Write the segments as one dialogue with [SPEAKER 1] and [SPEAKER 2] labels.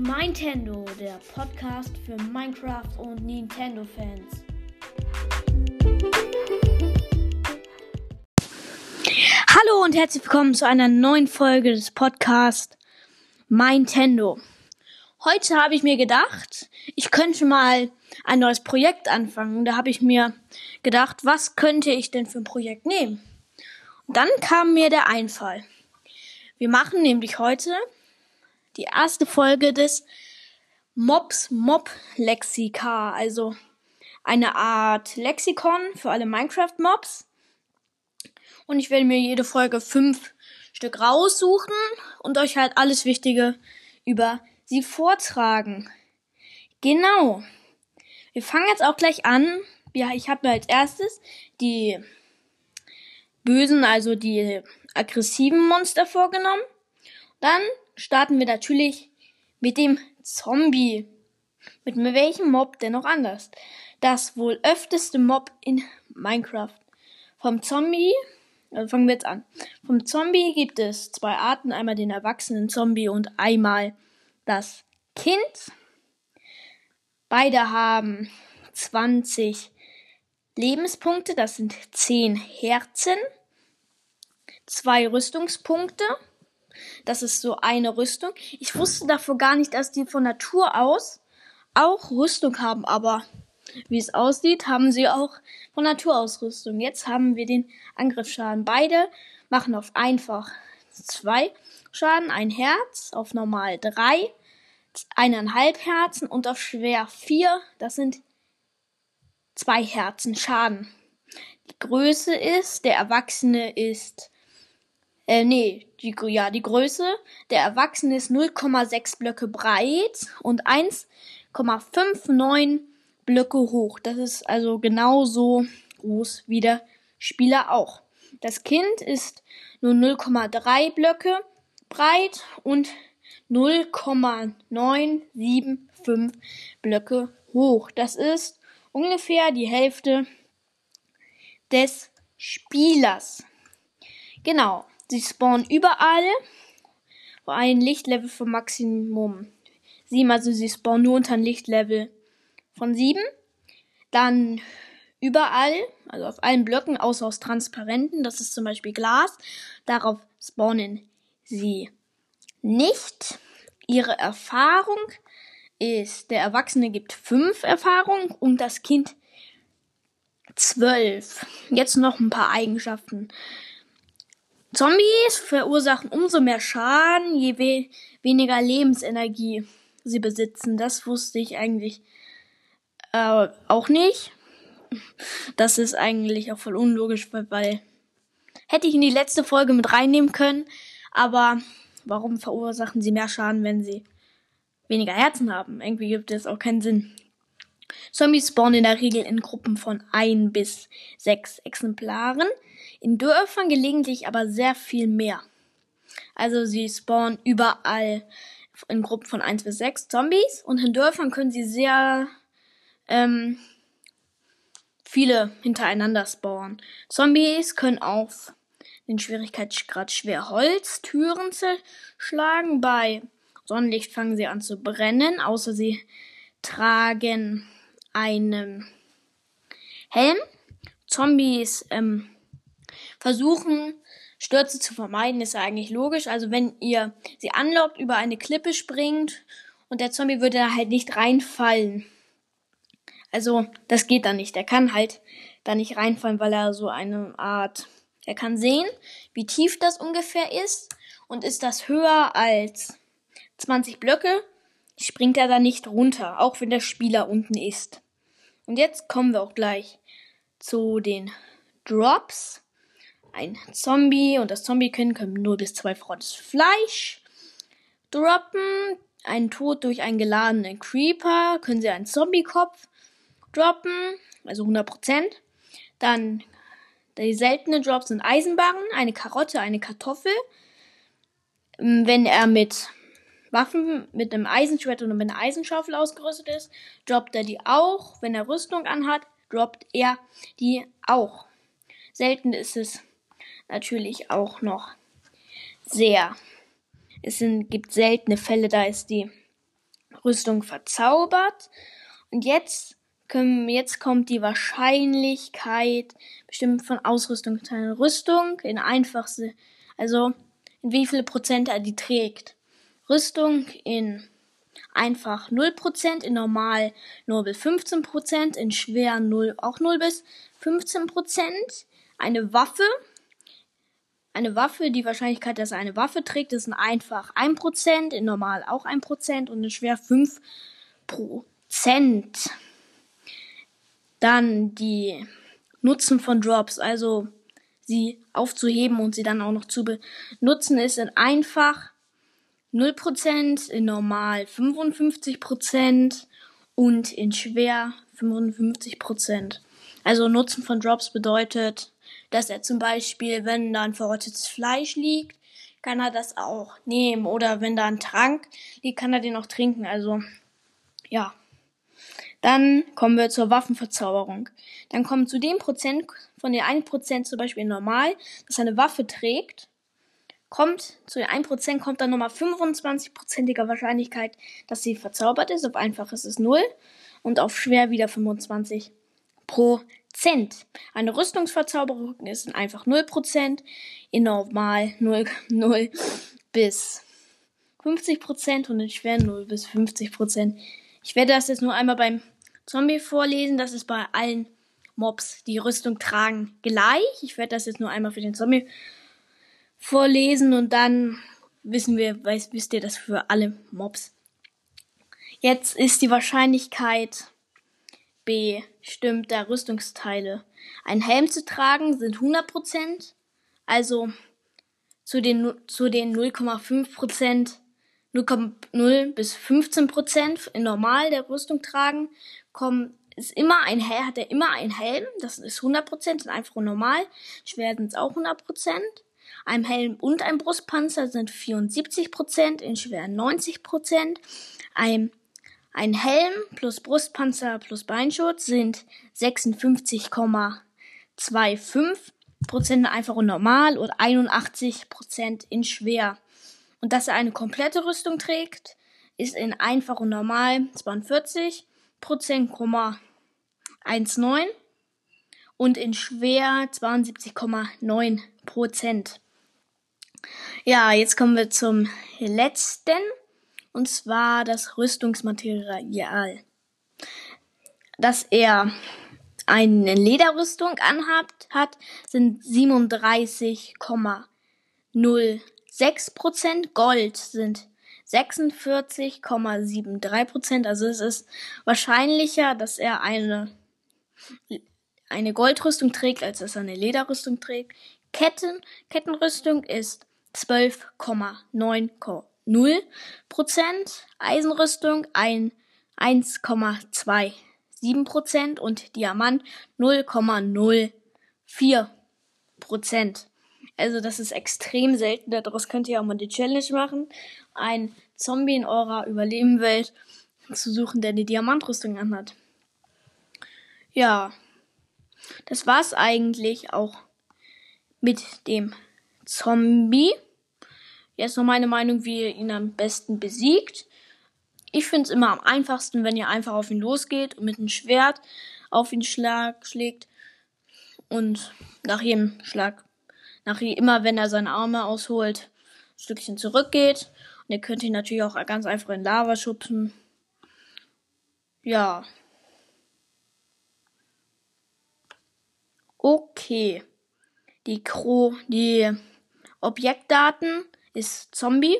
[SPEAKER 1] Nintendo, der Podcast für Minecraft und Nintendo-Fans. Hallo und herzlich willkommen zu einer neuen Folge des Podcasts Nintendo. Heute habe ich mir gedacht, ich könnte mal ein neues Projekt anfangen. Da habe ich mir gedacht, was könnte ich denn für ein Projekt nehmen? Und dann kam mir der Einfall. Wir machen nämlich heute die erste Folge des Mobs Mob Lexika, also eine Art Lexikon für alle Minecraft Mobs. Und ich werde mir jede Folge fünf Stück raussuchen und euch halt alles Wichtige über sie vortragen. Genau. Wir fangen jetzt auch gleich an. Ja, ich habe mir als erstes die bösen, also die aggressiven Monster vorgenommen. Dann starten wir natürlich mit dem Zombie. Mit welchem Mob denn noch anders? Das wohl öfteste Mob in Minecraft. Vom Zombie, also fangen wir jetzt an. Vom Zombie gibt es zwei Arten, einmal den erwachsenen Zombie und einmal das Kind. Beide haben 20 Lebenspunkte, das sind 10 Herzen, zwei Rüstungspunkte das ist so eine Rüstung. Ich wusste davor gar nicht, dass die von Natur aus auch Rüstung haben, aber wie es aussieht, haben sie auch von Natur aus Rüstung. Jetzt haben wir den Angriffsschaden. Beide machen auf einfach zwei Schaden, ein Herz, auf normal drei, eineinhalb Herzen und auf schwer vier. Das sind zwei Herzen Schaden. Die Größe ist, der Erwachsene ist äh, nee, die, ja, die Größe. Der Erwachsene ist 0,6 Blöcke breit und 1,59 Blöcke hoch. Das ist also genauso groß wie der Spieler auch. Das Kind ist nur 0,3 Blöcke breit und 0,975 Blöcke hoch. Das ist ungefähr die Hälfte des Spielers. Genau. Sie spawnen überall. Ein Lichtlevel von Maximum 7. Also sie spawnen nur unter ein Lichtlevel von 7. Dann überall, also auf allen Blöcken, außer aus transparenten, das ist zum Beispiel Glas. Darauf spawnen sie nicht. Ihre Erfahrung ist, der Erwachsene gibt 5 Erfahrung und das Kind 12. Jetzt noch ein paar Eigenschaften. Zombies verursachen umso mehr Schaden, je we weniger Lebensenergie sie besitzen. Das wusste ich eigentlich äh, auch nicht. Das ist eigentlich auch voll unlogisch, weil, hätte ich in die letzte Folge mit reinnehmen können. Aber warum verursachen sie mehr Schaden, wenn sie weniger Herzen haben? Irgendwie gibt es auch keinen Sinn. Zombies spawnen in der Regel in Gruppen von ein bis sechs Exemplaren. In Dörfern gelegentlich aber sehr viel mehr. Also sie spawnen überall in Gruppen von 1 bis 6 Zombies und in Dörfern können sie sehr ähm, viele hintereinander spawnen. Zombies können auf den Schwierigkeitsgrad schwer Holztüren zerschlagen. Bei Sonnenlicht fangen sie an zu brennen, außer sie tragen einen Helm. Zombies ähm, versuchen, Stürze zu vermeiden, ist ja eigentlich logisch. Also wenn ihr sie anlockt, über eine Klippe springt und der Zombie würde da halt nicht reinfallen. Also das geht dann nicht. Er kann halt da nicht reinfallen, weil er so eine Art, er kann sehen, wie tief das ungefähr ist und ist das höher als 20 Blöcke, springt er da nicht runter, auch wenn der Spieler unten ist. Und jetzt kommen wir auch gleich zu den Drops ein Zombie und das Zombie-Kind können 0 bis 2 frottes Fleisch droppen. Ein Tod durch einen geladenen Creeper können sie einen Zombie-Kopf droppen, also 100%. Dann die seltenen Drops sind Eisenbarren, eine Karotte, eine Kartoffel. Ähm, wenn er mit Waffen, mit einem Eisenschwert oder mit einer Eisenschaufel ausgerüstet ist, droppt er die auch. Wenn er Rüstung anhat, droppt er die auch. Selten ist es natürlich auch noch sehr. Es sind, gibt seltene Fälle, da ist die Rüstung verzaubert. Und jetzt können, jetzt kommt die Wahrscheinlichkeit bestimmt von Ausrüstungsteilen. Rüstung in einfachste, also in wie viele Prozent er die trägt. Rüstung in einfach 0%, in normal 0 bis 15%, in schwer 0 auch 0 bis 15%. Eine Waffe, eine Waffe, die Wahrscheinlichkeit, dass er eine Waffe trägt, ist in einfach 1%, in normal auch 1% und in schwer 5%. Dann die Nutzen von Drops, also sie aufzuheben und sie dann auch noch zu benutzen, ist in einfach 0%, in normal 55% und in schwer 55%. Also Nutzen von Drops bedeutet, dass er zum Beispiel, wenn da ein verrottetes Fleisch liegt, kann er das auch nehmen. Oder wenn da ein Trank liegt, kann er den auch trinken. Also, ja. Dann kommen wir zur Waffenverzauberung. Dann kommen zu dem Prozent, von den 1% zum Beispiel normal, dass er eine Waffe trägt, kommt zu den 1% kommt dann nochmal 25%iger Wahrscheinlichkeit, dass sie verzaubert ist. Auf einfach ist es 0 und auf schwer wieder 25 Prozent. Eine Rüstungsverzauberung ist in einfach 0%, in normal 0, 0 bis 50% und in schwer 0 bis 50%. Ich werde das jetzt nur einmal beim Zombie vorlesen. Das ist bei allen Mobs, die Rüstung tragen, gleich. Ich werde das jetzt nur einmal für den Zombie vorlesen und dann wissen wir, weiß, wisst ihr das für alle Mobs. Jetzt ist die Wahrscheinlichkeit bestimmter Rüstungsteile. Ein Helm zu tragen sind 100%, also zu den, zu den 0,5%, 0,0 bis 15% in normal der Rüstung tragen, kommen, ist immer ein Helm, hat er immer ein Helm, das ist 100%, in einfach normal, schwer sind es auch 100%. Ein Helm und ein Brustpanzer sind 74%, in schwer 90%. Ein, ein Helm plus Brustpanzer plus Beinschutz sind 56,25% einfach und normal und 81% in schwer. Und dass er eine komplette Rüstung trägt, ist in einfach und normal 42% 19 und in schwer 72,9 Prozent. Ja, jetzt kommen wir zum letzten und zwar das Rüstungsmaterial. Dass er eine Lederrüstung anhabt hat, sind 37,06%. Gold sind 46,73%. Also es ist wahrscheinlicher, dass er eine, eine Goldrüstung trägt, als dass er eine Lederrüstung trägt. Ketten, Kettenrüstung ist 12,9%. 0%, Eisenrüstung ein 1,27% und Diamant 0,04%. Also das ist extrem selten. Daraus könnt ihr auch mal die Challenge machen, einen Zombie in eurer Überlebenwelt zu suchen, der die Diamantrüstung anhat. Ja, das war's eigentlich auch mit dem Zombie. Jetzt noch meine Meinung, wie ihr ihn am besten besiegt. Ich finde es immer am einfachsten, wenn ihr einfach auf ihn losgeht und mit einem Schwert auf ihn schlag, schlägt. Und nach jedem Schlag, nach immer wenn er seine Arme ausholt, ein Stückchen zurückgeht. Und ihr könnt ihn natürlich auch ganz einfach in Lava schubsen. Ja. Okay. Die Kro, die Objektdaten ist Zombie.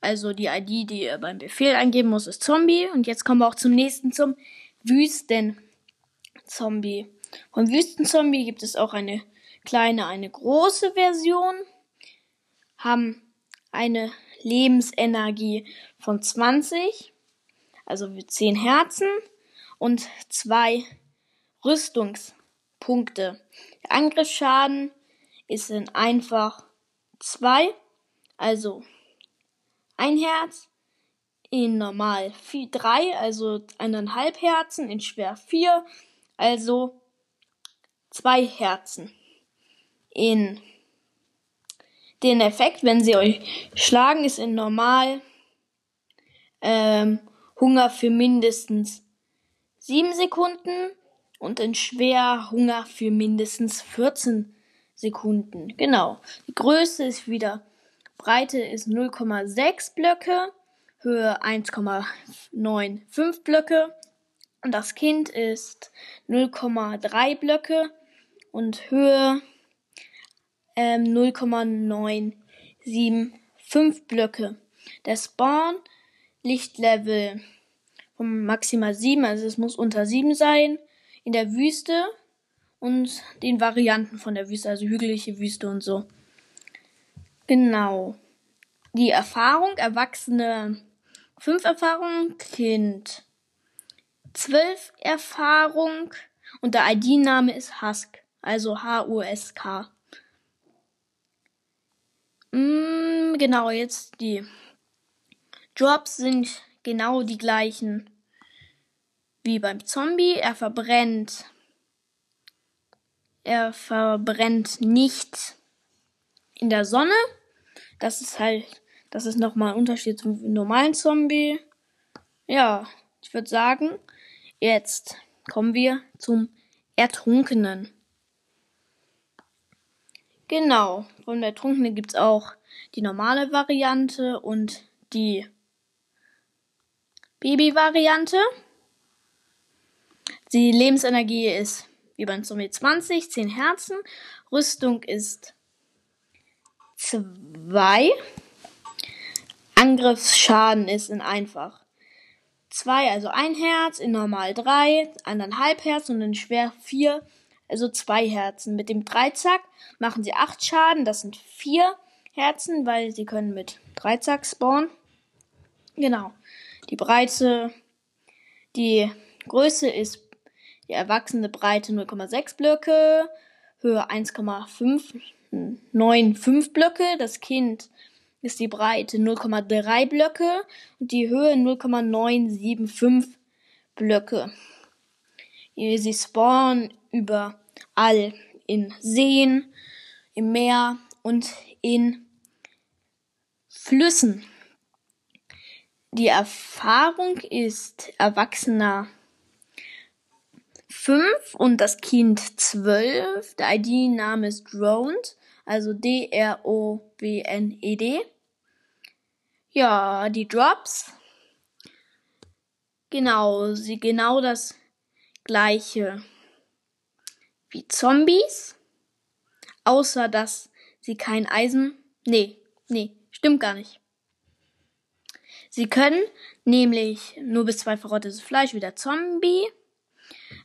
[SPEAKER 1] Also die ID, die ihr beim Befehl eingeben muss, ist Zombie. Und jetzt kommen wir auch zum nächsten, zum Wüsten-Zombie. Vom Wüsten-Zombie gibt es auch eine kleine, eine große Version. Haben eine Lebensenergie von 20, also 10 Herzen und zwei Rüstungspunkte. Der Angriffsschaden ist in einfach 2, also ein Herz, in normal 3, also eineinhalb Herzen, in schwer 4, also zwei Herzen. In den Effekt, wenn sie euch schlagen, ist in normal ähm, Hunger für mindestens 7 Sekunden und in schwer Hunger für mindestens 14 Sekunden. Genau. Die Größe ist wieder, Breite ist 0,6 Blöcke, Höhe 1,95 Blöcke und das Kind ist 0,3 Blöcke und Höhe ähm, 0,975 Blöcke. Der Spawn Lichtlevel von maximal 7, also es muss unter 7 sein, in der Wüste und den Varianten von der Wüste, also hügelige Wüste und so. Genau. Die Erfahrung, Erwachsene 5 Erfahrungen, Kind 12 Erfahrung und der ID-Name ist Husk, also H-U-S-K. Mm, genau, jetzt die Drops sind genau die gleichen wie beim Zombie. Er verbrennt. Er verbrennt nicht in der Sonne. Das ist halt, das ist nochmal ein Unterschied zum normalen Zombie. Ja, ich würde sagen, jetzt kommen wir zum Ertrunkenen. Genau, der Ertrunkenen gibt's auch die normale Variante und die Baby-Variante. Die Lebensenergie ist wie beim Zombie 20, 10 Herzen. Rüstung ist 2. Angriffsschaden ist in einfach 2, also ein Herz, in normal 3, anderthalb Herz und in schwer 4, also 2 Herzen. Mit dem Dreizack machen sie 8 Schaden, das sind 4 Herzen, weil sie können mit Dreizack spawnen. Genau. Die Breite, die Größe ist die erwachsene Breite 0,6 Blöcke, Höhe 1,595 Blöcke. Das Kind ist die Breite 0,3 Blöcke und die Höhe 0,975 Blöcke. Sie spawnen überall in Seen, im Meer und in Flüssen. Die Erfahrung ist Erwachsener 5 und das Kind 12. Der ID-Name ist Droned, also D-R-O-W-N-E-D. Ja, die Drops. Genau, sie genau das gleiche wie Zombies. Außer dass sie kein Eisen. Nee, nee, stimmt gar nicht. Sie können nämlich nur bis zwei verrottetes Fleisch wie der Zombie,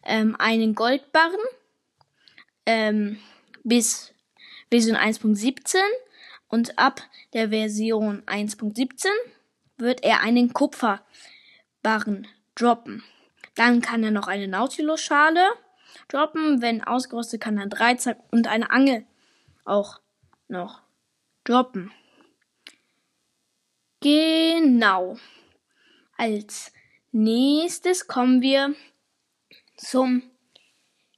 [SPEAKER 1] ähm, einen Goldbarren ähm, bis Version 1.17 und ab der Version 1.17 wird er einen Kupferbarren droppen. Dann kann er noch eine Nautilus-Schale droppen. Wenn ausgerüstet, kann er Dreizack und eine Angel auch noch droppen. Genau. Als nächstes kommen wir zum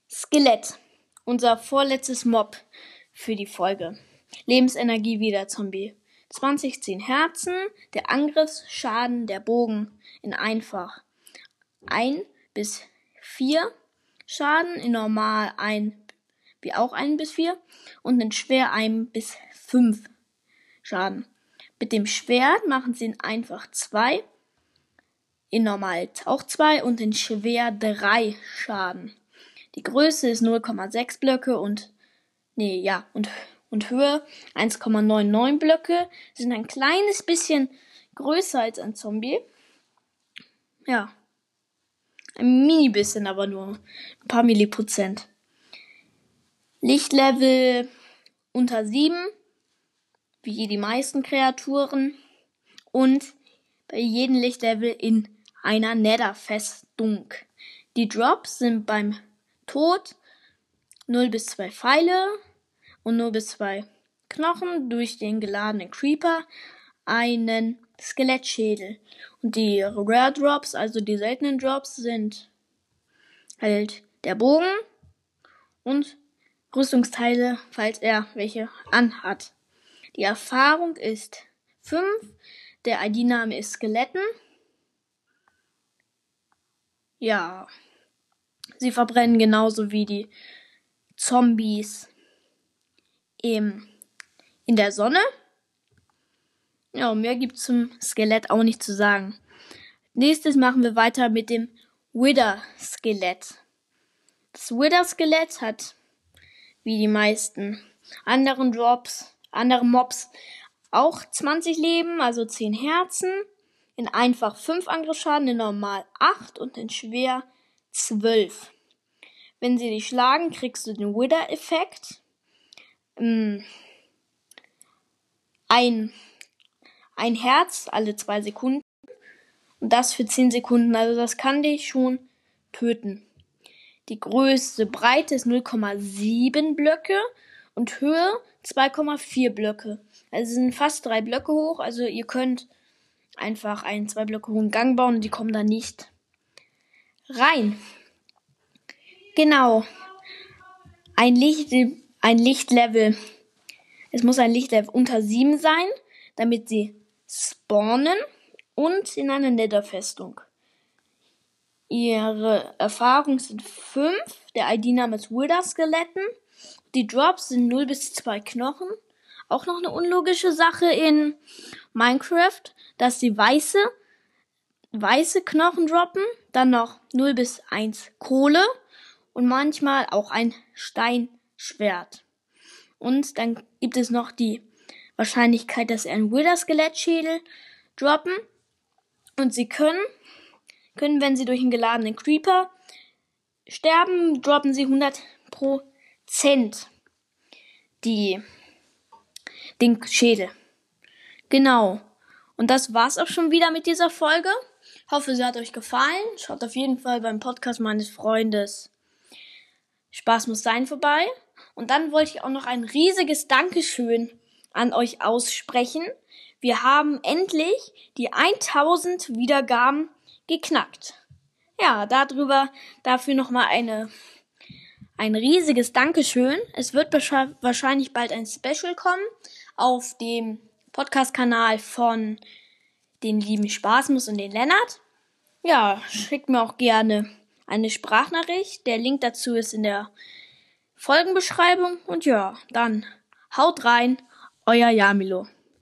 [SPEAKER 1] Skelett. Unser vorletztes Mob für die Folge. Lebensenergie wie der Zombie. 20 10 Herzen, der Angriffsschaden, der Bogen in einfach 1 bis 4 Schaden, in normal 1 wie auch 1 bis 4 und in schwer 1 bis 5 Schaden. Mit dem Schwert machen sie in einfach zwei, in normal auch zwei und in schwer drei Schaden. Die Größe ist 0,6 Blöcke und nee, ja, und und Höhe 1,99 Blöcke sind ein kleines bisschen größer als ein Zombie. Ja. Ein mini bisschen, aber nur ein paar Milliprozent. Lichtlevel unter 7 wie die meisten Kreaturen und bei jedem Lichtlevel in einer Nether-Festung. Die Drops sind beim Tod 0 bis 2 Pfeile und 0 bis 2 Knochen durch den geladenen Creeper, einen Skelettschädel. Und die Rare Drops, also die seltenen Drops, sind halt der Bogen und Rüstungsteile, falls er welche anhat. Die Erfahrung ist 5. Der ID-Name ist Skeletten. Ja, sie verbrennen genauso wie die Zombies im, in der Sonne. Ja, mehr gibt's zum Skelett auch nicht zu sagen. Nächstes machen wir weiter mit dem Wither-Skelett. Das Wither-Skelett hat, wie die meisten anderen Drops, andere Mobs, auch 20 Leben, also 10 Herzen. In einfach 5 Angriffsschaden, in normal 8 und in schwer 12. Wenn sie dich schlagen, kriegst du den Wither-Effekt. Ähm, ein, ein Herz alle 2 Sekunden. Und das für 10 Sekunden. Also das kann dich schon töten. Die größte Breite ist 0,7 Blöcke und Höhe 2,4 Blöcke. Also sind fast drei Blöcke hoch. Also ihr könnt einfach einen zwei Blöcke hohen Gang bauen und die kommen da nicht rein. Genau. Ein Licht, ein Lichtlevel. Es muss ein Lichtlevel unter 7 sein, damit sie spawnen und in einer Netherfestung. Ihre Erfahrungen sind 5. Der ID-Name ist Wither-Skeletten. Die Drops sind 0 bis 2 Knochen. Auch noch eine unlogische Sache in Minecraft, dass die weiße, weiße Knochen droppen. Dann noch 0 bis 1 Kohle. Und manchmal auch ein Steinschwert. Und dann gibt es noch die Wahrscheinlichkeit, dass sie einen Wither-Skelett-Schädel droppen. Und sie können, können, wenn sie durch einen geladenen Creeper sterben, droppen sie 100 Prozent die, den Schädel. Genau. Und das war's auch schon wieder mit dieser Folge. Hoffe, sie hat euch gefallen. Schaut auf jeden Fall beim Podcast meines Freundes Spaß muss sein vorbei. Und dann wollte ich auch noch ein riesiges Dankeschön an euch aussprechen wir haben endlich die 1000 Wiedergaben geknackt. Ja, darüber, dafür nochmal eine, ein riesiges Dankeschön. Es wird wahrscheinlich bald ein Special kommen auf dem Podcast-Kanal von den lieben Spaßmus und den Lennart. Ja, schickt mir auch gerne eine Sprachnachricht. Der Link dazu ist in der Folgenbeschreibung. Und ja, dann haut rein, euer Jamilo.